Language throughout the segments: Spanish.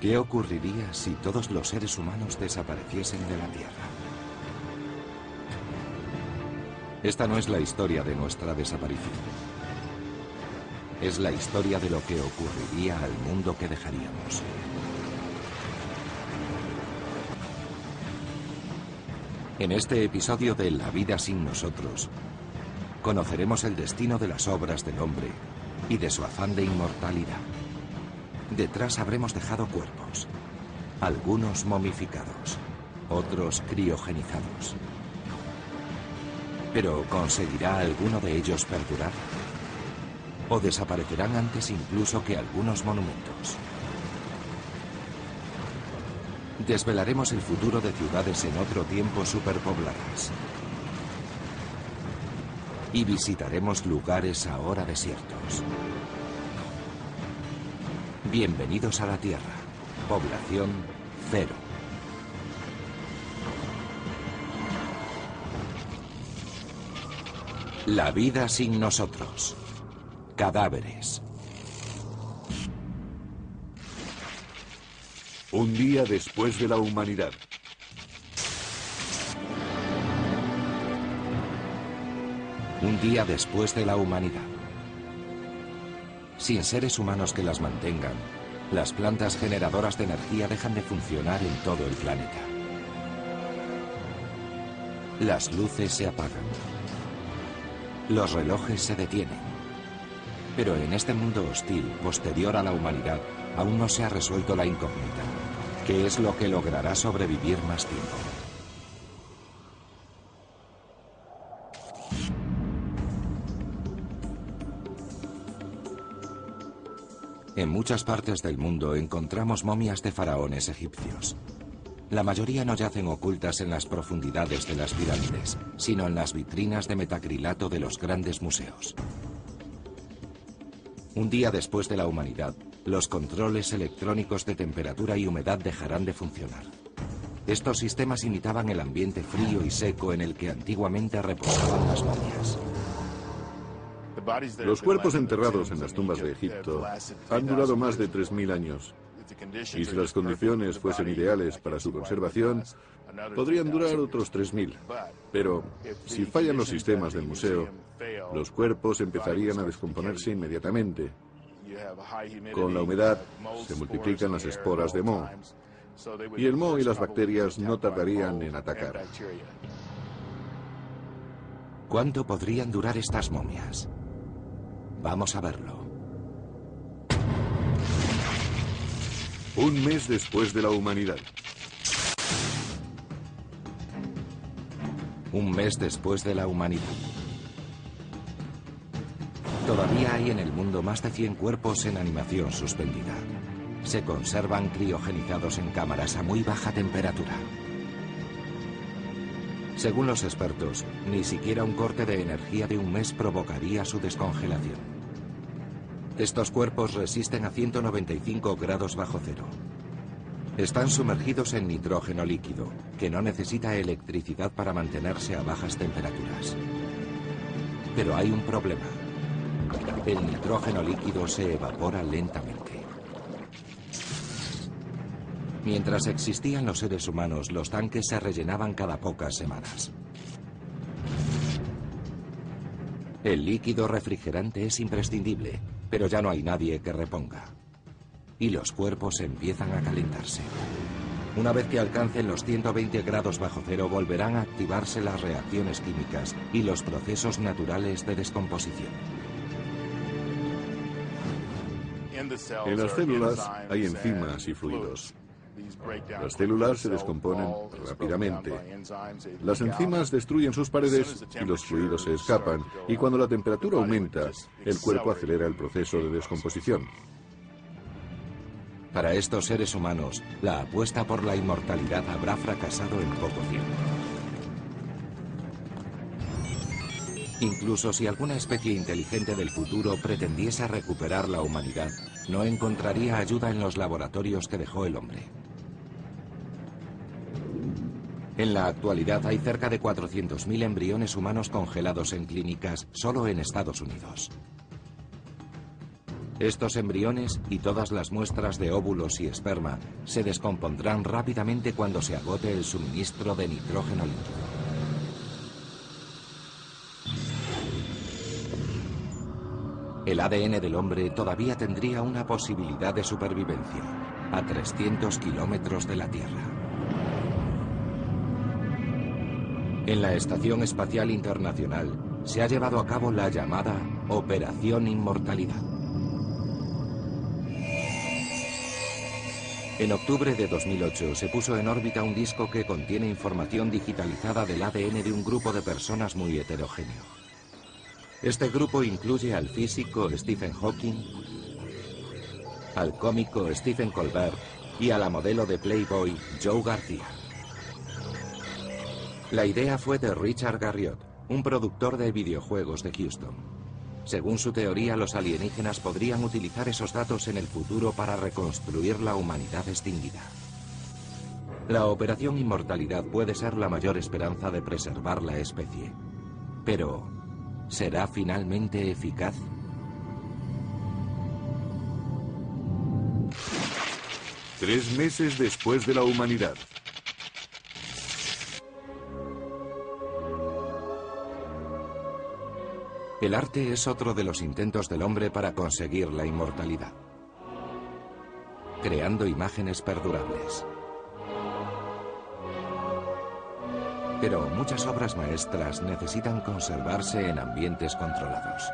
¿Qué ocurriría si todos los seres humanos desapareciesen de la Tierra? Esta no es la historia de nuestra desaparición. Es la historia de lo que ocurriría al mundo que dejaríamos. En este episodio de La vida sin nosotros, conoceremos el destino de las obras del hombre y de su afán de inmortalidad. Detrás habremos dejado cuerpos, algunos momificados, otros criogenizados. Pero ¿conseguirá alguno de ellos perdurar? ¿O desaparecerán antes incluso que algunos monumentos? Desvelaremos el futuro de ciudades en otro tiempo superpobladas. Y visitaremos lugares ahora desiertos. Bienvenidos a la Tierra. Población cero. La vida sin nosotros. Cadáveres. Un día después de la humanidad. Un día después de la humanidad. Sin seres humanos que las mantengan, las plantas generadoras de energía dejan de funcionar en todo el planeta. Las luces se apagan. Los relojes se detienen. Pero en este mundo hostil, posterior a la humanidad, aún no se ha resuelto la incógnita. ¿Qué es lo que logrará sobrevivir más tiempo? En muchas partes del mundo encontramos momias de faraones egipcios. La mayoría no yacen ocultas en las profundidades de las pirámides, sino en las vitrinas de metacrilato de los grandes museos. Un día después de la humanidad, los controles electrónicos de temperatura y humedad dejarán de funcionar. Estos sistemas imitaban el ambiente frío y seco en el que antiguamente reposaban las momias. Los cuerpos enterrados en las tumbas de Egipto han durado más de 3.000 años. Y si las condiciones fuesen ideales para su conservación, podrían durar otros 3.000. Pero si fallan los sistemas del museo, los cuerpos empezarían a descomponerse inmediatamente. Con la humedad se multiplican las esporas de moho. Y el moho y las bacterias no tardarían en atacar. ¿Cuánto podrían durar estas momias? Vamos a verlo. Un mes después de la humanidad. Un mes después de la humanidad. Todavía hay en el mundo más de 100 cuerpos en animación suspendida. Se conservan criogenizados en cámaras a muy baja temperatura. Según los expertos, ni siquiera un corte de energía de un mes provocaría su descongelación. Estos cuerpos resisten a 195 grados bajo cero. Están sumergidos en nitrógeno líquido, que no necesita electricidad para mantenerse a bajas temperaturas. Pero hay un problema. El nitrógeno líquido se evapora lentamente. Mientras existían los seres humanos, los tanques se rellenaban cada pocas semanas. El líquido refrigerante es imprescindible, pero ya no hay nadie que reponga. Y los cuerpos empiezan a calentarse. Una vez que alcancen los 120 grados bajo cero, volverán a activarse las reacciones químicas y los procesos naturales de descomposición. En las células hay enzimas y fluidos. Las células se descomponen rápidamente. Las enzimas destruyen sus paredes y los fluidos se escapan. Y cuando la temperatura aumenta, el cuerpo acelera el proceso de descomposición. Para estos seres humanos, la apuesta por la inmortalidad habrá fracasado en poco tiempo. Incluso si alguna especie inteligente del futuro pretendiese recuperar la humanidad, no encontraría ayuda en los laboratorios que dejó el hombre. En la actualidad hay cerca de 400.000 embriones humanos congelados en clínicas solo en Estados Unidos. Estos embriones y todas las muestras de óvulos y esperma se descompondrán rápidamente cuando se agote el suministro de nitrógeno líquido. El ADN del hombre todavía tendría una posibilidad de supervivencia a 300 kilómetros de la Tierra. En la Estación Espacial Internacional se ha llevado a cabo la llamada Operación Inmortalidad. En octubre de 2008 se puso en órbita un disco que contiene información digitalizada del ADN de un grupo de personas muy heterogéneo. Este grupo incluye al físico Stephen Hawking, al cómico Stephen Colbert y a la modelo de Playboy Joe García. La idea fue de Richard Garriott, un productor de videojuegos de Houston. Según su teoría, los alienígenas podrían utilizar esos datos en el futuro para reconstruir la humanidad extinguida. La operación Inmortalidad puede ser la mayor esperanza de preservar la especie. Pero, ¿será finalmente eficaz? Tres meses después de la humanidad. El arte es otro de los intentos del hombre para conseguir la inmortalidad, creando imágenes perdurables. Pero muchas obras maestras necesitan conservarse en ambientes controlados.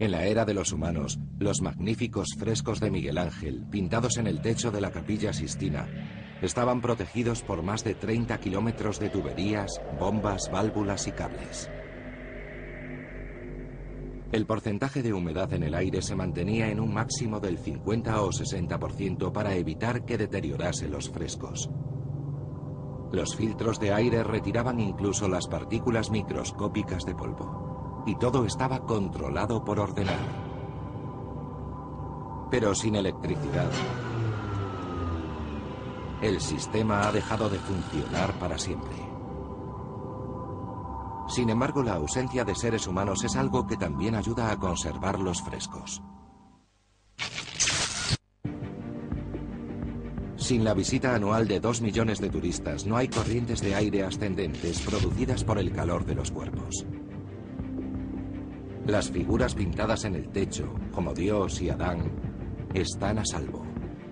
En la era de los humanos, los magníficos frescos de Miguel Ángel, pintados en el techo de la capilla Sistina, estaban protegidos por más de 30 kilómetros de tuberías, bombas, válvulas y cables. El porcentaje de humedad en el aire se mantenía en un máximo del 50 o 60% para evitar que deteriorase los frescos. Los filtros de aire retiraban incluso las partículas microscópicas de polvo. Y todo estaba controlado por ordenador. Pero sin electricidad, el sistema ha dejado de funcionar para siempre. Sin embargo, la ausencia de seres humanos es algo que también ayuda a conservarlos frescos. Sin la visita anual de dos millones de turistas, no hay corrientes de aire ascendentes producidas por el calor de los cuerpos. Las figuras pintadas en el techo, como Dios y Adán, están a salvo,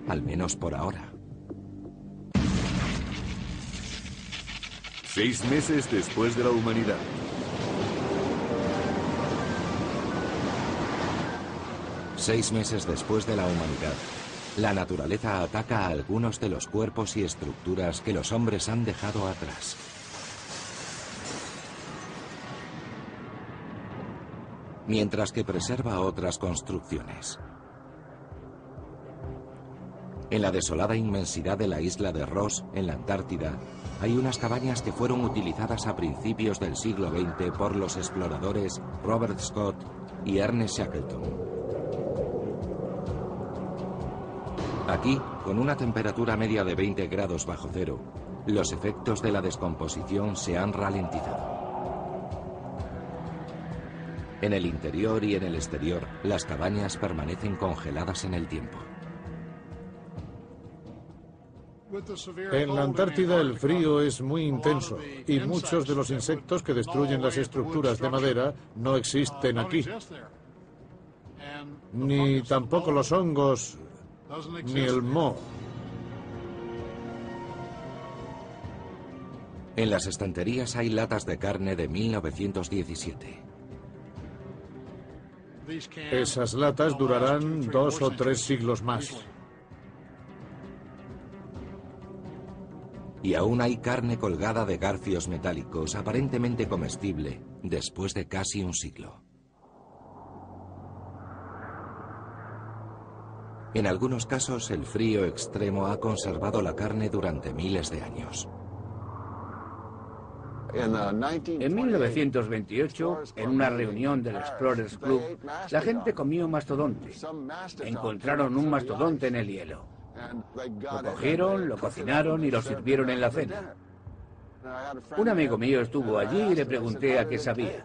al menos por ahora. Seis meses después de la humanidad. Seis meses después de la humanidad, la naturaleza ataca a algunos de los cuerpos y estructuras que los hombres han dejado atrás. Mientras que preserva otras construcciones. En la desolada inmensidad de la isla de Ross, en la Antártida, hay unas cabañas que fueron utilizadas a principios del siglo XX por los exploradores Robert Scott y Ernest Shackleton. Aquí, con una temperatura media de 20 grados bajo cero, los efectos de la descomposición se han ralentizado. En el interior y en el exterior, las cabañas permanecen congeladas en el tiempo. En la Antártida el frío es muy intenso y muchos de los insectos que destruyen las estructuras de madera no existen aquí. Ni tampoco los hongos, ni el moho. En las estanterías hay latas de carne de 1917. Esas latas durarán dos o tres siglos más. Y aún hay carne colgada de garfios metálicos, aparentemente comestible, después de casi un siglo. En algunos casos, el frío extremo ha conservado la carne durante miles de años. En 1928, en una reunión del Explorers Club, la gente comió mastodonte. Encontraron un mastodonte en el hielo. Lo cogieron, lo cocinaron y lo sirvieron en la cena. Un amigo mío estuvo allí y le pregunté a qué sabía.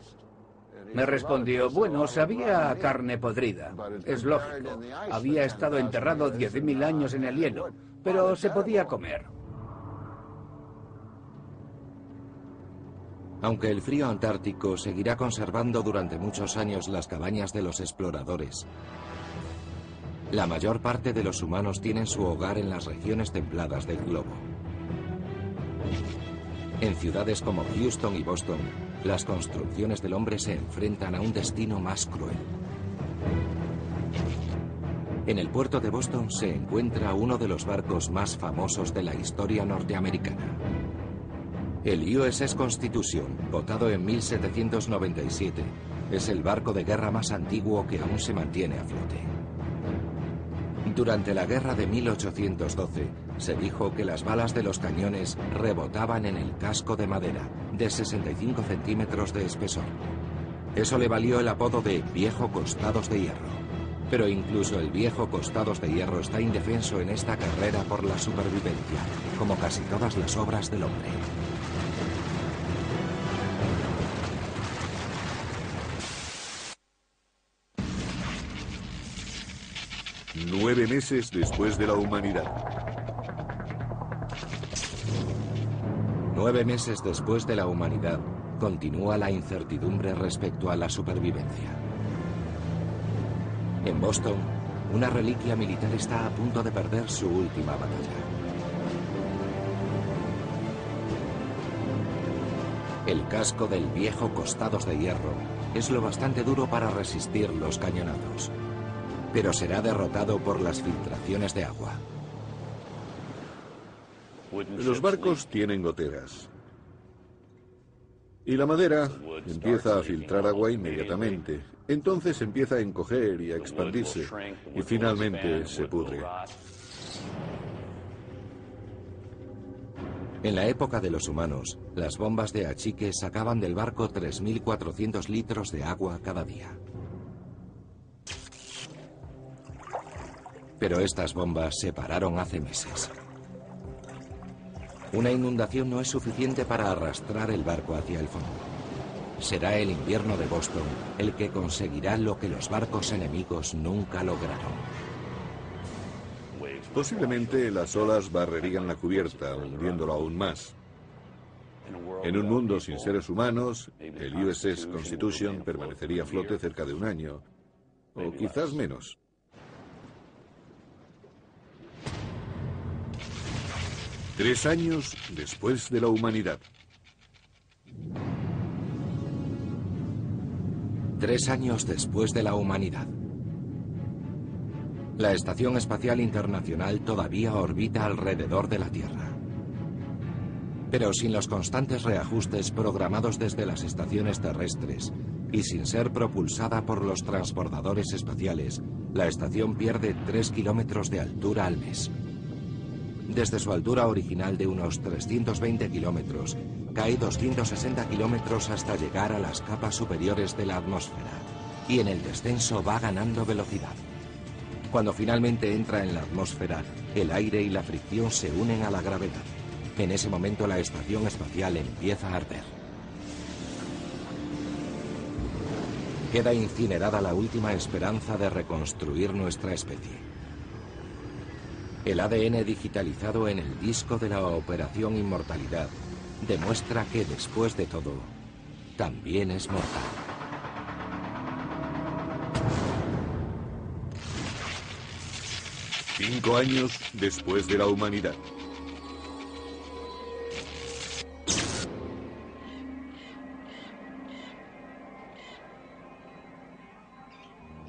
Me respondió, bueno, sabía carne podrida. Es lógico. Había estado enterrado 10.000 años en el hielo, pero se podía comer. Aunque el frío antártico seguirá conservando durante muchos años las cabañas de los exploradores, la mayor parte de los humanos tienen su hogar en las regiones templadas del globo. En ciudades como Houston y Boston, las construcciones del hombre se enfrentan a un destino más cruel. En el puerto de Boston se encuentra uno de los barcos más famosos de la historia norteamericana. El USS Constitution, votado en 1797, es el barco de guerra más antiguo que aún se mantiene a flote. Durante la guerra de 1812, se dijo que las balas de los cañones rebotaban en el casco de madera, de 65 centímetros de espesor. Eso le valió el apodo de Viejo Costados de Hierro. Pero incluso el viejo Costados de Hierro está indefenso en esta carrera por la supervivencia, como casi todas las obras del hombre. Nueve meses después de la humanidad. Nueve meses después de la humanidad, continúa la incertidumbre respecto a la supervivencia. En Boston, una reliquia militar está a punto de perder su última batalla. El casco del viejo Costados de Hierro es lo bastante duro para resistir los cañonazos pero será derrotado por las filtraciones de agua. Los barcos tienen goteras. Y la madera empieza a filtrar agua inmediatamente. Entonces empieza a encoger y a expandirse. Y finalmente se pudre. En la época de los humanos, las bombas de achique sacaban del barco 3.400 litros de agua cada día. Pero estas bombas se pararon hace meses. Una inundación no es suficiente para arrastrar el barco hacia el fondo. Será el invierno de Boston el que conseguirá lo que los barcos enemigos nunca lograron. Posiblemente las olas barrerían la cubierta, hundiéndolo aún más. En un mundo sin seres humanos, el USS Constitution permanecería a flote cerca de un año, o quizás menos. Tres años después de la humanidad. Tres años después de la humanidad. La Estación Espacial Internacional todavía orbita alrededor de la Tierra. Pero sin los constantes reajustes programados desde las estaciones terrestres y sin ser propulsada por los transbordadores espaciales, la estación pierde 3 kilómetros de altura al mes. Desde su altura original de unos 320 kilómetros, cae 260 kilómetros hasta llegar a las capas superiores de la atmósfera, y en el descenso va ganando velocidad. Cuando finalmente entra en la atmósfera, el aire y la fricción se unen a la gravedad. En ese momento la estación espacial empieza a arder. Queda incinerada la última esperanza de reconstruir nuestra especie. El ADN digitalizado en el disco de la Operación Inmortalidad demuestra que después de todo, también es mortal. Cinco años después de la humanidad.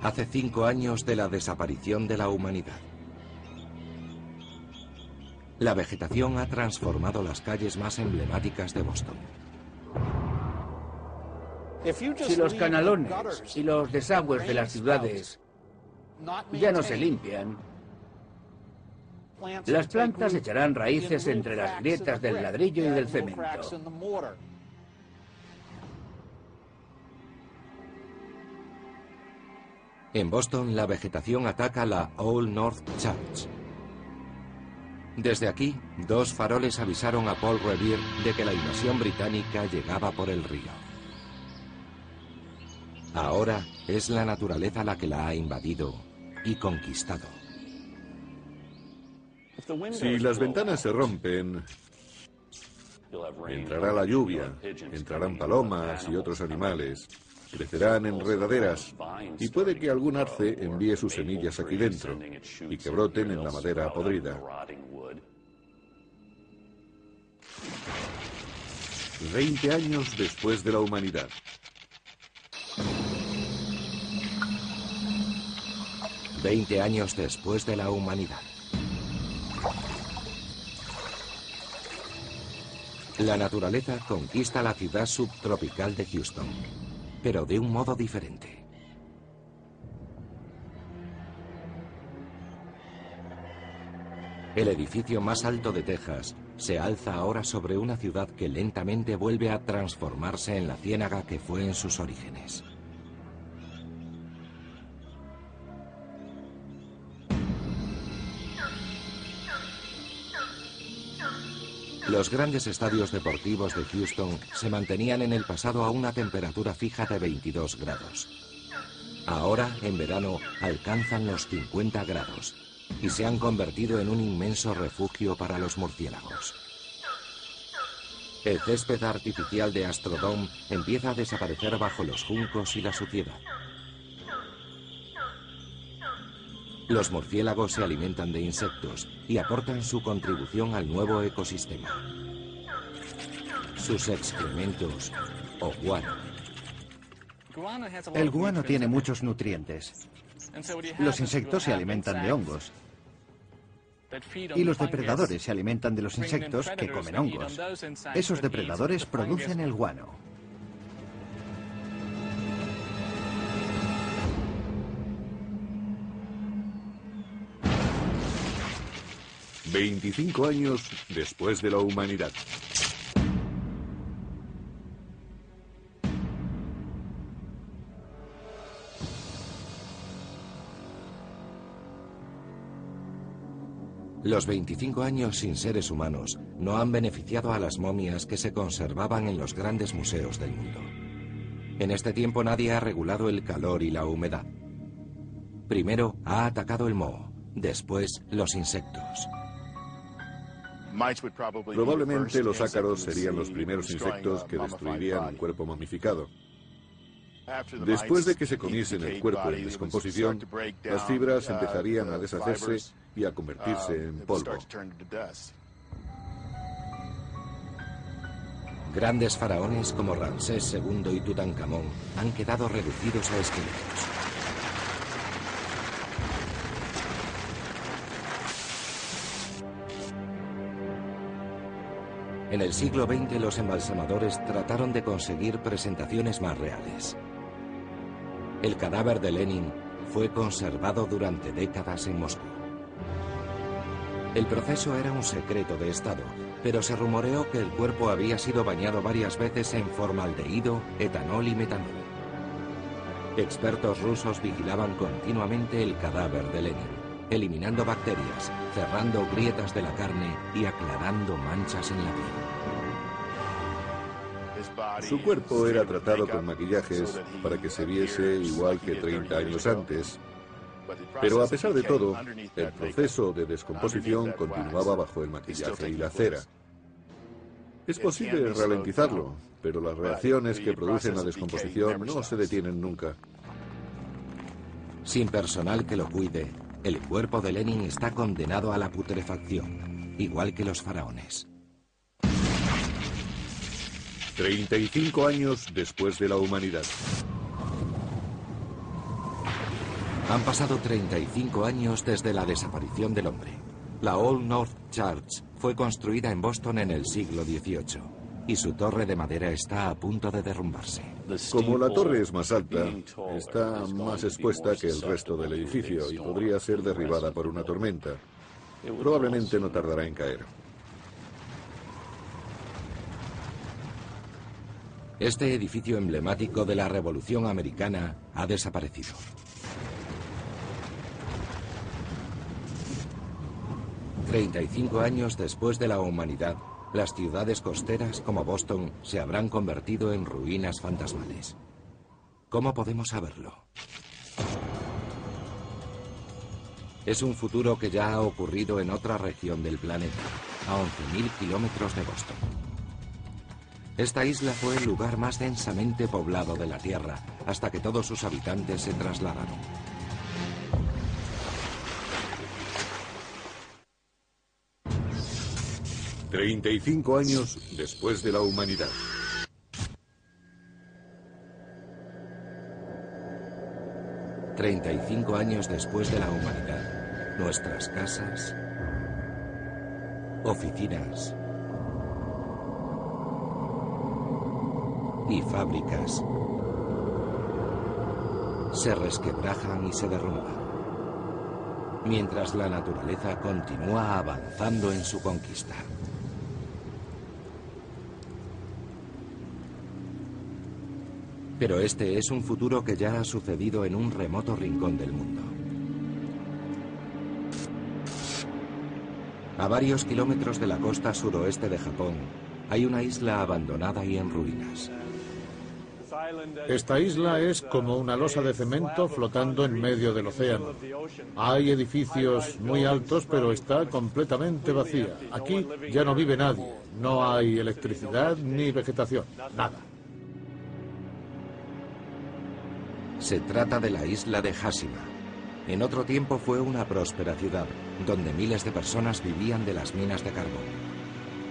Hace cinco años de la desaparición de la humanidad. La vegetación ha transformado las calles más emblemáticas de Boston. Si los canalones y los desagües de las ciudades ya no se limpian, las plantas echarán raíces entre las grietas del ladrillo y del cemento. En Boston, la vegetación ataca la Old North Church, desde aquí, dos faroles avisaron a Paul Revere de que la invasión británica llegaba por el río. Ahora es la naturaleza la que la ha invadido y conquistado. Si las ventanas se rompen, entrará la lluvia, entrarán palomas y otros animales, crecerán enredaderas y puede que algún arce envíe sus semillas aquí dentro y que broten en la madera podrida. Veinte años después de la humanidad. Veinte años después de la humanidad. La naturaleza conquista la ciudad subtropical de Houston, pero de un modo diferente. El edificio más alto de Texas se alza ahora sobre una ciudad que lentamente vuelve a transformarse en la ciénaga que fue en sus orígenes. Los grandes estadios deportivos de Houston se mantenían en el pasado a una temperatura fija de 22 grados. Ahora, en verano, alcanzan los 50 grados y se han convertido en un inmenso refugio para los murciélagos. El césped artificial de Astrodome empieza a desaparecer bajo los juncos y la suciedad. Los murciélagos se alimentan de insectos y aportan su contribución al nuevo ecosistema. Sus excrementos o guano. El guano tiene muchos nutrientes. Los insectos se alimentan de hongos. Y los depredadores se alimentan de los insectos que comen hongos. Esos depredadores producen el guano. 25 años después de la humanidad. Los 25 años sin seres humanos no han beneficiado a las momias que se conservaban en los grandes museos del mundo. En este tiempo nadie ha regulado el calor y la humedad. Primero ha atacado el moho, después los insectos. Probablemente los ácaros serían los primeros insectos que destruirían un cuerpo momificado. Después de que se comiesen el cuerpo en descomposición, las fibras empezarían a deshacerse y a convertirse en polvo. Grandes faraones como Ramsés II y Tutankamón han quedado reducidos a esqueletos. En el siglo XX los embalsamadores trataron de conseguir presentaciones más reales. El cadáver de Lenin fue conservado durante décadas en Moscú. El proceso era un secreto de Estado, pero se rumoreó que el cuerpo había sido bañado varias veces en formaldehído, etanol y metanol. Expertos rusos vigilaban continuamente el cadáver de Lenin eliminando bacterias, cerrando grietas de la carne y aclarando manchas en la piel. Su cuerpo era tratado con maquillajes para que se viese igual que 30 años antes, pero a pesar de todo, el proceso de descomposición continuaba bajo el maquillaje y la cera. Es posible ralentizarlo, pero las reacciones que producen la descomposición no se detienen nunca. Sin personal que lo cuide, el cuerpo de Lenin está condenado a la putrefacción, igual que los faraones. 35 años después de la humanidad. Han pasado 35 años desde la desaparición del hombre. La Old North Church fue construida en Boston en el siglo XVIII y su torre de madera está a punto de derrumbarse. Como la torre es más alta, está más expuesta que el resto del edificio y podría ser derribada por una tormenta. Probablemente no tardará en caer. Este edificio emblemático de la Revolución Americana ha desaparecido. Treinta y cinco años después de la humanidad, las ciudades costeras como Boston se habrán convertido en ruinas fantasmales. ¿Cómo podemos saberlo? Es un futuro que ya ha ocurrido en otra región del planeta, a 11.000 kilómetros de Boston. Esta isla fue el lugar más densamente poblado de la Tierra, hasta que todos sus habitantes se trasladaron. 35 años después de la humanidad. ...35 años después de la humanidad... ...nuestras casas... ...oficinas... ...y fábricas... ...se resquebrajan y se derrumban... ...mientras la naturaleza continúa avanzando en su conquista... Pero este es un futuro que ya ha sucedido en un remoto rincón del mundo. A varios kilómetros de la costa suroeste de Japón, hay una isla abandonada y en ruinas. Esta isla es como una losa de cemento flotando en medio del océano. Hay edificios muy altos, pero está completamente vacía. Aquí ya no vive nadie. No hay electricidad ni vegetación. Nada. Se trata de la isla de Hashima. En otro tiempo fue una próspera ciudad, donde miles de personas vivían de las minas de carbón.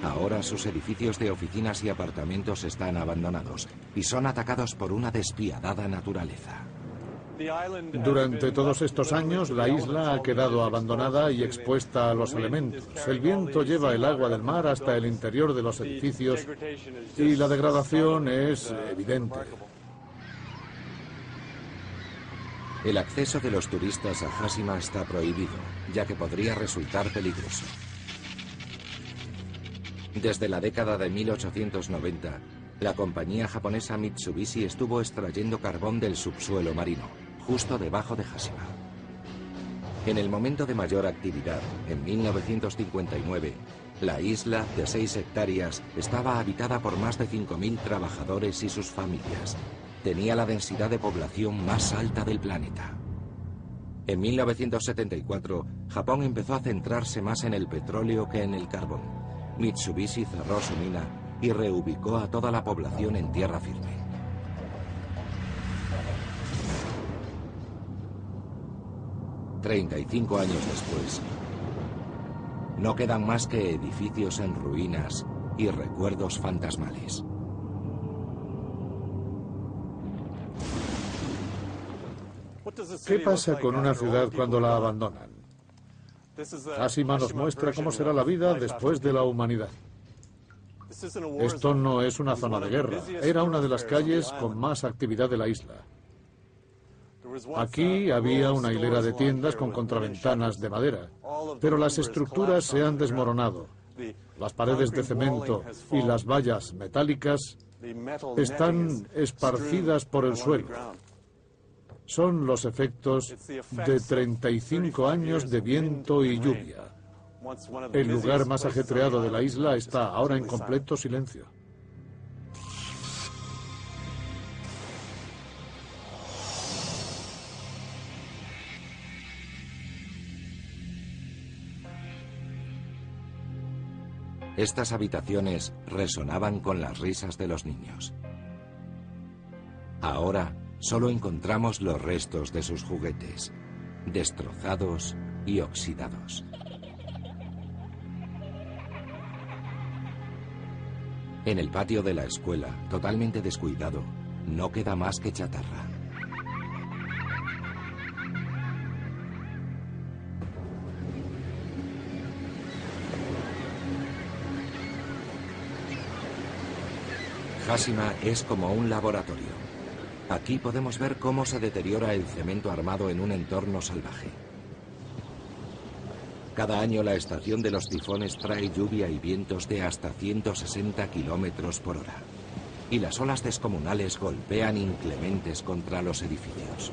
Ahora sus edificios de oficinas y apartamentos están abandonados y son atacados por una despiadada naturaleza. Durante todos estos años la isla ha quedado abandonada y expuesta a los elementos. El viento lleva el agua del mar hasta el interior de los edificios y la degradación es evidente. El acceso de los turistas a Hashima está prohibido, ya que podría resultar peligroso. Desde la década de 1890, la compañía japonesa Mitsubishi estuvo extrayendo carbón del subsuelo marino, justo debajo de Hashima. En el momento de mayor actividad, en 1959, la isla, de 6 hectáreas, estaba habitada por más de 5.000 trabajadores y sus familias, tenía la densidad de población más alta del planeta. En 1974, Japón empezó a centrarse más en el petróleo que en el carbón. Mitsubishi cerró su mina y reubicó a toda la población en tierra firme. Treinta y cinco años después, no quedan más que edificios en ruinas y recuerdos fantasmales. ¿Qué pasa con una ciudad cuando la abandonan? Hashima nos muestra cómo será la vida después de la humanidad. Esto no es una zona de guerra, era una de las calles con más actividad de la isla. Aquí había una hilera de tiendas con contraventanas de madera, pero las estructuras se han desmoronado. Las paredes de cemento y las vallas metálicas están esparcidas por el suelo son los efectos de 35 años de viento y lluvia. El lugar más ajetreado de la isla está ahora en completo silencio. Estas habitaciones resonaban con las risas de los niños. Ahora solo encontramos los restos de sus juguetes, destrozados y oxidados. En el patio de la escuela, totalmente descuidado, no queda más que chatarra. Hashima es como un laboratorio. Aquí podemos ver cómo se deteriora el cemento armado en un entorno salvaje. Cada año la estación de los tifones trae lluvia y vientos de hasta 160 kilómetros por hora. Y las olas descomunales golpean inclementes contra los edificios.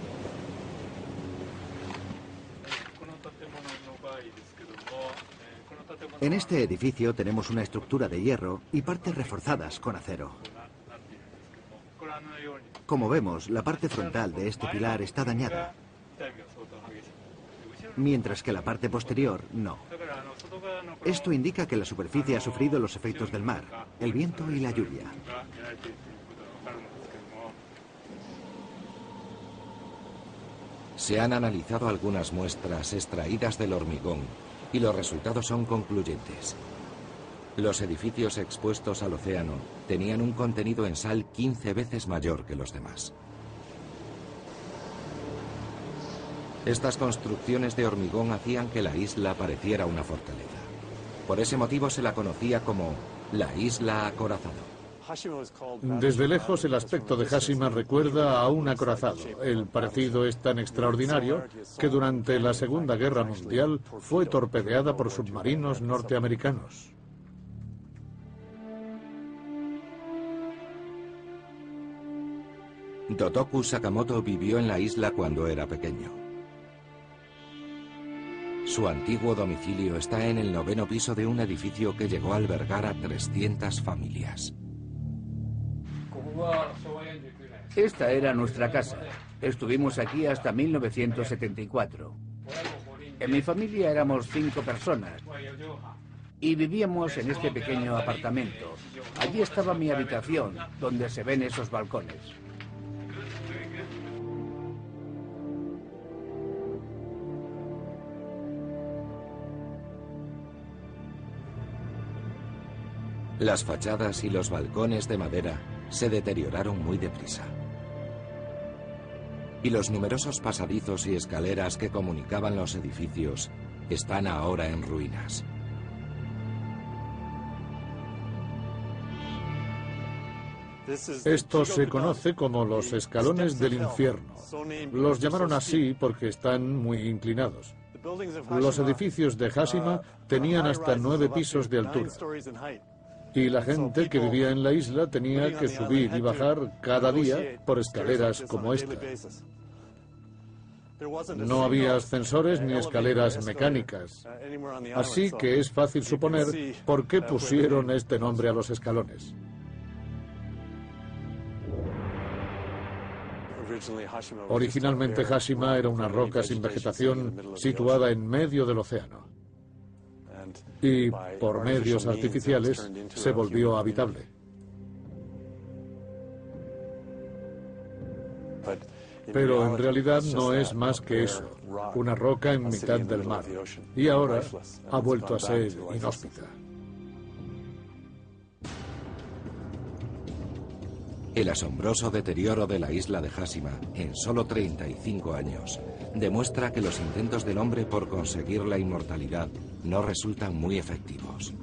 En este edificio tenemos una estructura de hierro y partes reforzadas con acero. Como vemos, la parte frontal de este pilar está dañada, mientras que la parte posterior no. Esto indica que la superficie ha sufrido los efectos del mar, el viento y la lluvia. Se han analizado algunas muestras extraídas del hormigón y los resultados son concluyentes. Los edificios expuestos al océano tenían un contenido en sal 15 veces mayor que los demás. Estas construcciones de hormigón hacían que la isla pareciera una fortaleza. Por ese motivo se la conocía como la isla acorazado. Desde lejos el aspecto de Hashima recuerda a un acorazado. El parecido es tan extraordinario que durante la Segunda Guerra Mundial fue torpedeada por submarinos norteamericanos. Dotoku Sakamoto vivió en la isla cuando era pequeño. Su antiguo domicilio está en el noveno piso de un edificio que llegó a albergar a 300 familias. Esta era nuestra casa. Estuvimos aquí hasta 1974. En mi familia éramos cinco personas y vivíamos en este pequeño apartamento. Allí estaba mi habitación, donde se ven esos balcones. Las fachadas y los balcones de madera se deterioraron muy deprisa. Y los numerosos pasadizos y escaleras que comunicaban los edificios están ahora en ruinas. Esto se conoce como los escalones del infierno. Los llamaron así porque están muy inclinados. Los edificios de Hashima tenían hasta nueve pisos de altura. Y la gente que vivía en la isla tenía que subir y bajar cada día por escaleras como esta. No había ascensores ni escaleras mecánicas. Así que es fácil suponer por qué pusieron este nombre a los escalones. Originalmente Hashima era una roca sin vegetación situada en medio del océano y por medios artificiales se volvió habitable. Pero en realidad no es más que eso, una roca en mitad del mar. Y ahora ha vuelto a ser inhóspita. El asombroso deterioro de la isla de Hashima en solo 35 años demuestra que los intentos del hombre por conseguir la inmortalidad no resultan muy efectivos.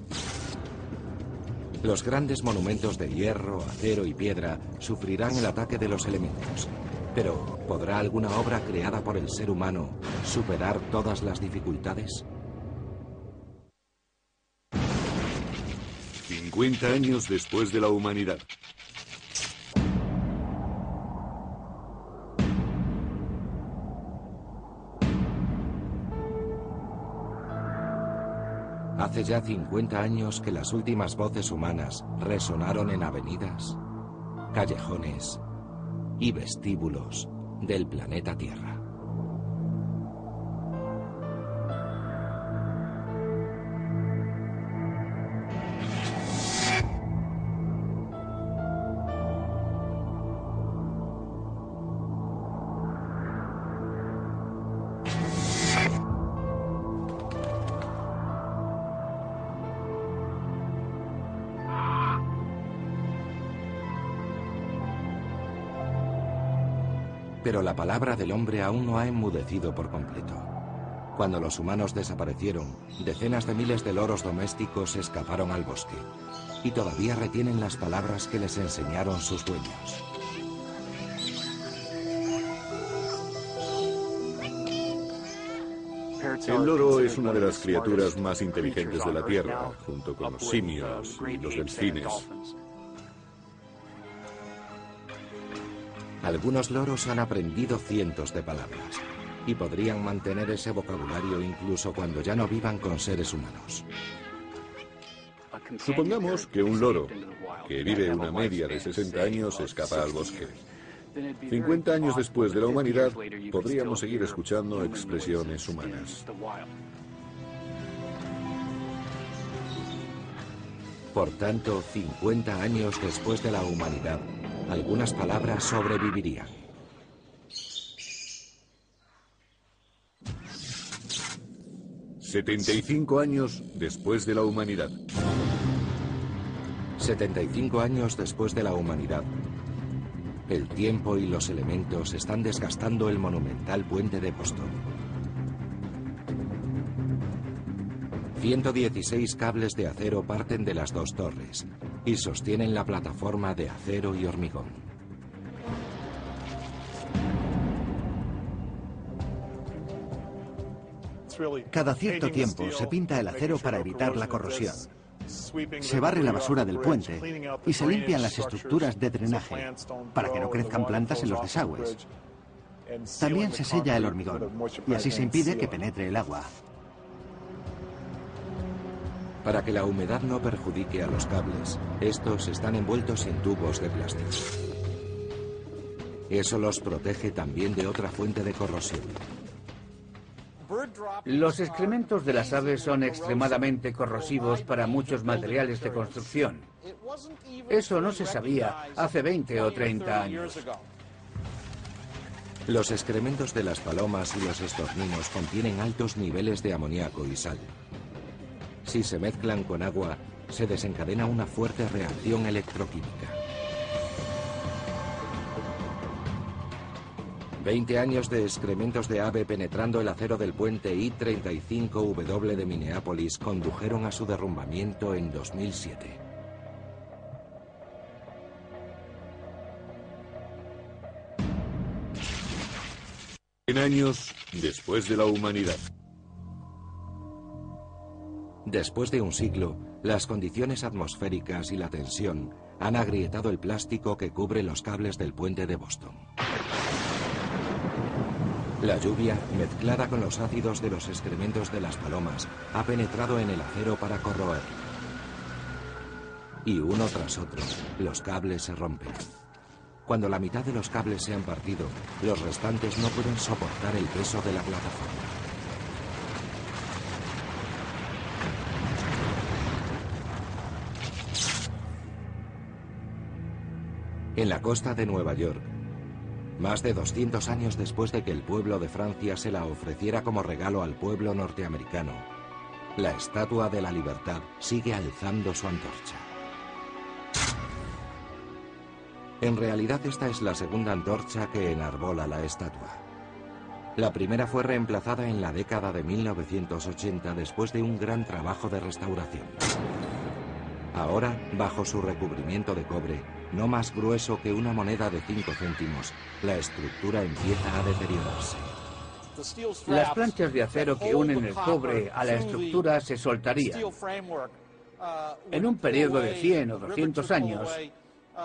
Los grandes monumentos de hierro, acero y piedra sufrirán el ataque de los elementos. Pero, ¿podrá alguna obra creada por el ser humano superar todas las dificultades? 50 años después de la humanidad. Hace ya 50 años que las últimas voces humanas resonaron en avenidas, callejones y vestíbulos del planeta Tierra. Pero la palabra del hombre aún no ha enmudecido por completo. Cuando los humanos desaparecieron, decenas de miles de loros domésticos escaparon al bosque y todavía retienen las palabras que les enseñaron sus dueños. El loro es una de las criaturas más inteligentes de la Tierra, junto con los simios y los delfines. Algunos loros han aprendido cientos de palabras y podrían mantener ese vocabulario incluso cuando ya no vivan con seres humanos. Supongamos que un loro, que vive una media de 60 años, escapa al bosque. 50 años después de la humanidad, podríamos seguir escuchando expresiones humanas. Por tanto, 50 años después de la humanidad, algunas palabras sobrevivirían. ...75 años después de la humanidad. 75 años después de la humanidad. El tiempo y los elementos están desgastando el monumental puente de Boston. 116 cables de acero parten de las dos torres y sostienen la plataforma de acero y hormigón. Cada cierto tiempo se pinta el acero para evitar la corrosión. Se barre la basura del puente y se limpian las estructuras de drenaje para que no crezcan plantas en los desagües. También se sella el hormigón y así se impide que penetre el agua. Para que la humedad no perjudique a los cables, estos están envueltos en tubos de plástico. Eso los protege también de otra fuente de corrosión. Los excrementos de las aves son extremadamente corrosivos para muchos materiales de construcción. Eso no se sabía hace 20 o 30 años. Los excrementos de las palomas y los estorninos contienen altos niveles de amoníaco y sal. Si se mezclan con agua, se desencadena una fuerte reacción electroquímica. 20 años de excrementos de ave penetrando el acero del puente I-35W de Minneapolis condujeron a su derrumbamiento en 2007. En años después de la humanidad. Después de un siglo, las condiciones atmosféricas y la tensión han agrietado el plástico que cubre los cables del puente de Boston. La lluvia, mezclada con los ácidos de los excrementos de las palomas, ha penetrado en el acero para corroer. Y uno tras otro, los cables se rompen. Cuando la mitad de los cables se han partido, los restantes no pueden soportar el peso de la plataforma. En la costa de Nueva York, más de 200 años después de que el pueblo de Francia se la ofreciera como regalo al pueblo norteamericano, la Estatua de la Libertad sigue alzando su antorcha. En realidad esta es la segunda antorcha que enarbola la estatua. La primera fue reemplazada en la década de 1980 después de un gran trabajo de restauración. Ahora, bajo su recubrimiento de cobre, no más grueso que una moneda de 5 céntimos, la estructura empieza a deteriorarse. Las planchas de acero que unen el cobre a la estructura se soltarían. En un periodo de 100 o 200 años,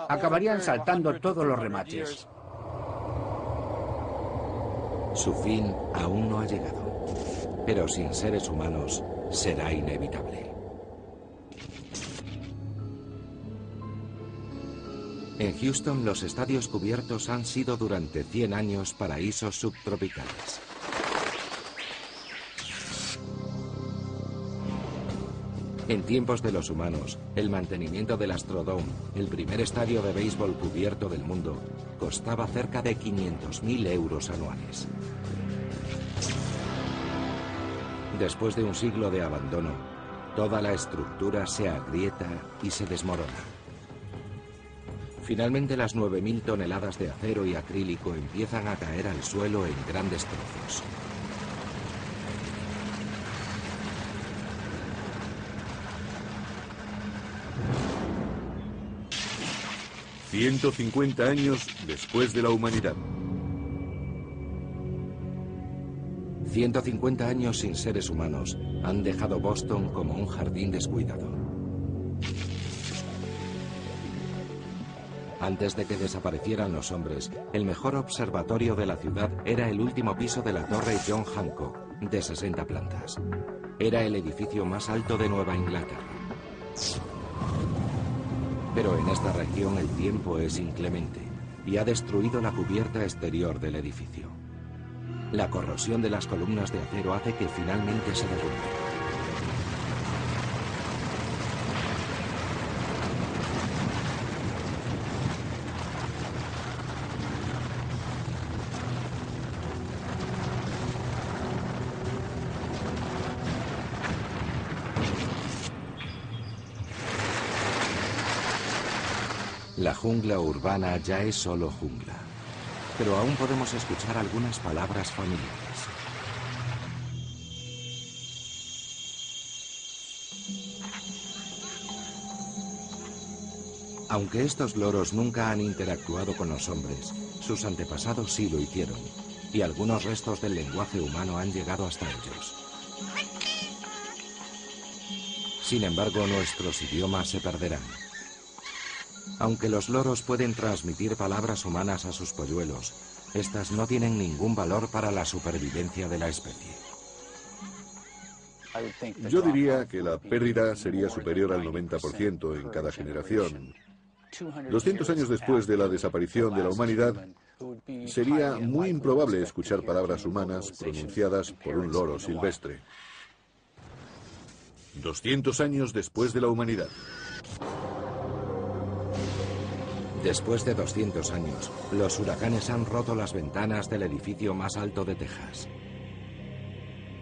acabarían saltando todos los remaches. Su fin aún no ha llegado, pero sin seres humanos será inevitable. En Houston los estadios cubiertos han sido durante 100 años paraísos subtropicales. En tiempos de los humanos, el mantenimiento del Astrodome, el primer estadio de béisbol cubierto del mundo, costaba cerca de 500.000 euros anuales. Después de un siglo de abandono, toda la estructura se agrieta y se desmorona. Finalmente las 9.000 toneladas de acero y acrílico empiezan a caer al suelo en grandes trozos. ...150 años después de la humanidad. 150 años sin seres humanos han dejado Boston como un jardín descuidado. Antes de que desaparecieran los hombres, el mejor observatorio de la ciudad era el último piso de la torre John Hancock, de 60 plantas. Era el edificio más alto de Nueva Inglaterra. Pero en esta región el tiempo es inclemente. y ha destruido la cubierta exterior del edificio. La corrosión de las columnas de acero hace que finalmente se derrumbe. La jungla urbana ya es solo jungla, pero aún podemos escuchar algunas palabras familiares. Aunque estos loros nunca han interactuado con los hombres, sus antepasados sí lo hicieron, y algunos restos del lenguaje humano han llegado hasta ellos. Sin embargo, nuestros idiomas se perderán. Aunque los loros pueden transmitir palabras humanas a sus polluelos, estas no tienen ningún valor para la supervivencia de la especie. Yo diría que la pérdida sería superior al 90% en cada generación. 200 años después de la desaparición de la humanidad, sería muy improbable escuchar palabras humanas pronunciadas por un loro silvestre. 200 años después de la humanidad. Después de 200 años, los huracanes han roto las ventanas del edificio más alto de Texas.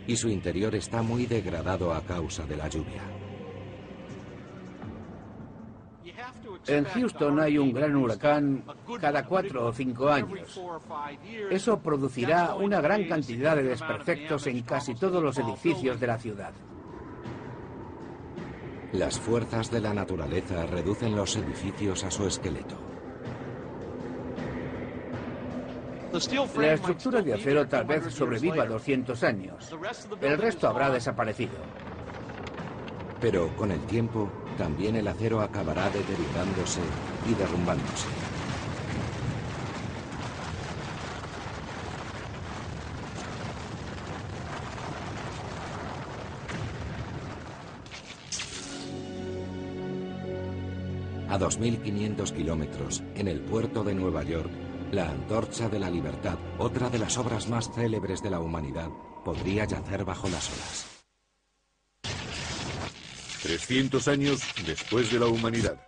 Y su interior está muy degradado a causa de la lluvia. En Houston hay un gran huracán cada cuatro o cinco años. Eso producirá una gran cantidad de desperfectos en casi todos los edificios de la ciudad. Las fuerzas de la naturaleza reducen los edificios a su esqueleto. La estructura de acero tal vez sobreviva 200 años. El resto habrá desaparecido. Pero con el tiempo, también el acero acabará deteriorándose y derrumbándose. A 2.500 kilómetros, en el puerto de Nueva York, la antorcha de la libertad, otra de las obras más célebres de la humanidad, podría yacer bajo las olas. 300 años después de la humanidad.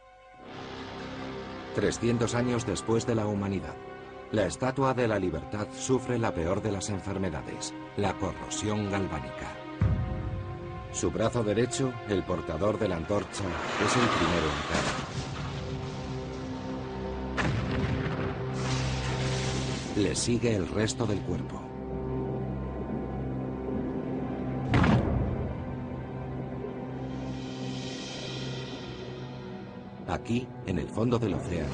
300 años después de la humanidad. La Estatua de la Libertad sufre la peor de las enfermedades, la corrosión galvánica. Su brazo derecho, el portador de la antorcha, es el primero en caer. Le sigue el resto del cuerpo. Aquí, en el fondo del océano,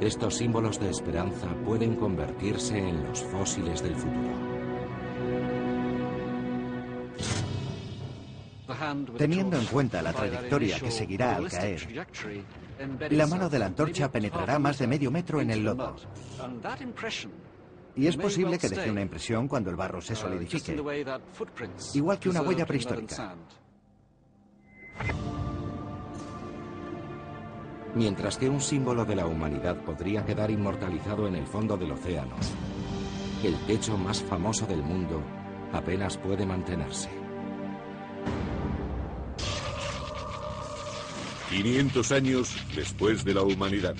estos símbolos de esperanza pueden convertirse en los fósiles del futuro. Teniendo en cuenta la trayectoria que seguirá al caer, la mano de la antorcha penetrará más de medio metro en el lodo. Y es posible que deje una impresión cuando el barro se solidifique, igual que una huella prehistórica. Mientras que un símbolo de la humanidad podría quedar inmortalizado en el fondo del océano, el techo más famoso del mundo apenas puede mantenerse. 500 años después de la humanidad.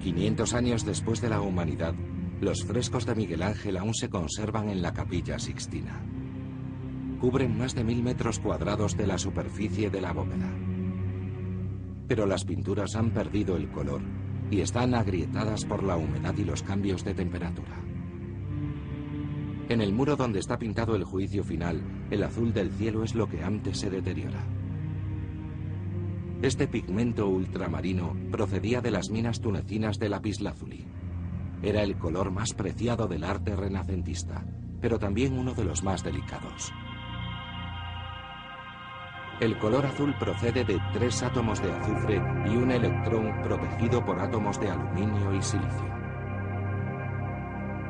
500 años después de la humanidad, los frescos de Miguel Ángel aún se conservan en la capilla Sixtina. Cubren más de mil metros cuadrados de la superficie de la bóveda. Pero las pinturas han perdido el color y están agrietadas por la humedad y los cambios de temperatura. En el muro donde está pintado el juicio final, el azul del cielo es lo que antes se deteriora. Este pigmento ultramarino procedía de las minas tunecinas de lapislázuli. Era el color más preciado del arte renacentista, pero también uno de los más delicados. El color azul procede de tres átomos de azufre y un electrón protegido por átomos de aluminio y silicio.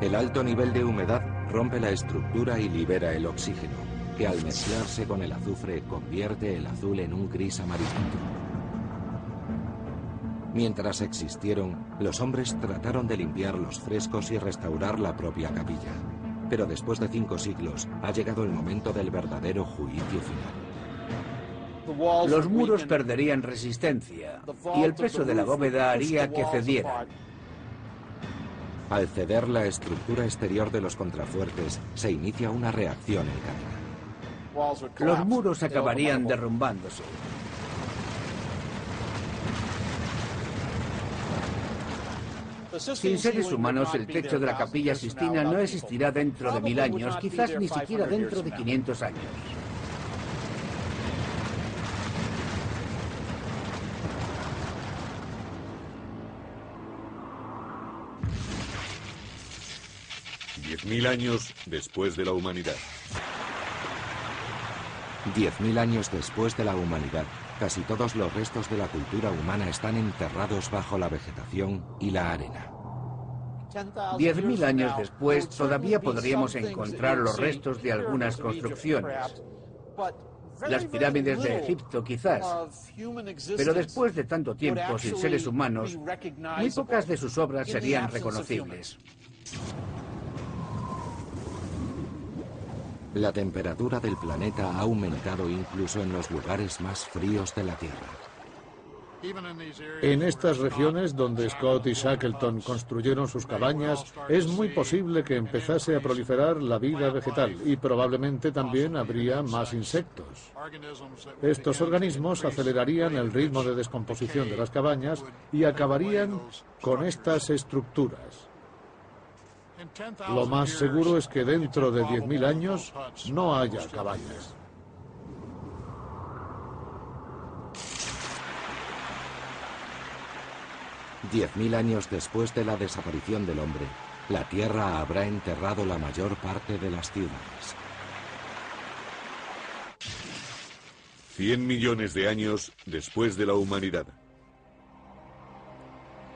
El alto nivel de humedad rompe la estructura y libera el oxígeno, que al mezclarse con el azufre convierte el azul en un gris amarillento. Mientras existieron, los hombres trataron de limpiar los frescos y restaurar la propia capilla. Pero después de cinco siglos ha llegado el momento del verdadero juicio final. Los muros perderían resistencia y el peso de la bóveda haría que cedieran. Al ceder la estructura exterior de los contrafuertes, se inicia una reacción en. Los muros acabarían derrumbándose. Sin seres humanos, el techo de la capilla Sistina no existirá dentro de mil años, quizás ni siquiera dentro de 500 años. Diez mil años después de la humanidad. Diez mil años después de la humanidad, Casi todos los restos de la cultura humana están enterrados bajo la vegetación y la arena. Diez mil años después todavía podríamos encontrar los restos de algunas construcciones. Las pirámides de Egipto quizás. Pero después de tanto tiempo sin seres humanos, muy pocas de sus obras serían reconocibles. La temperatura del planeta ha aumentado incluso en los lugares más fríos de la Tierra. En estas regiones donde Scott y Shackleton construyeron sus cabañas, es muy posible que empezase a proliferar la vida vegetal y probablemente también habría más insectos. Estos organismos acelerarían el ritmo de descomposición de las cabañas y acabarían con estas estructuras. Lo más seguro es que dentro de 10.000 años no haya cabañas. Diez mil años después de la desaparición del hombre, la Tierra habrá enterrado la mayor parte de las ciudades. Cien millones de años después de la humanidad.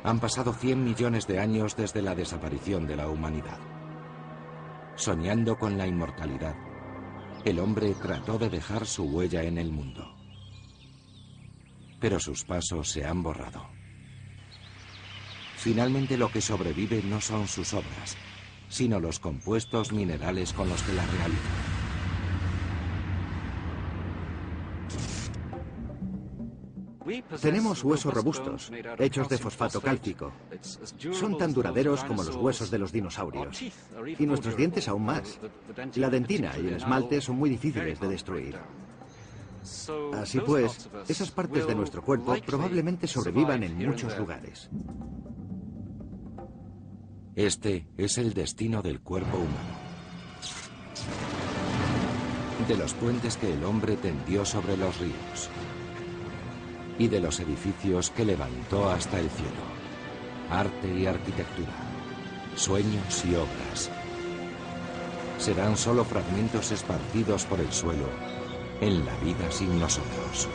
Han pasado 100 millones de años desde la desaparición de la humanidad. Soñando con la inmortalidad, el hombre trató de dejar su huella en el mundo. Pero sus pasos se han borrado. Finalmente lo que sobrevive no son sus obras, sino los compuestos minerales con los que las realizan. Tenemos huesos robustos, hechos de fosfato cálcico. Son tan duraderos como los huesos de los dinosaurios. Y nuestros dientes aún más. La dentina y el esmalte son muy difíciles de destruir. Así pues, esas partes de nuestro cuerpo probablemente sobrevivan en muchos lugares. Este es el destino del cuerpo humano. De los puentes que el hombre tendió sobre los ríos y de los edificios que levantó hasta el cielo. Arte y arquitectura, sueños y obras. Serán solo fragmentos esparcidos por el suelo en la vida sin nosotros.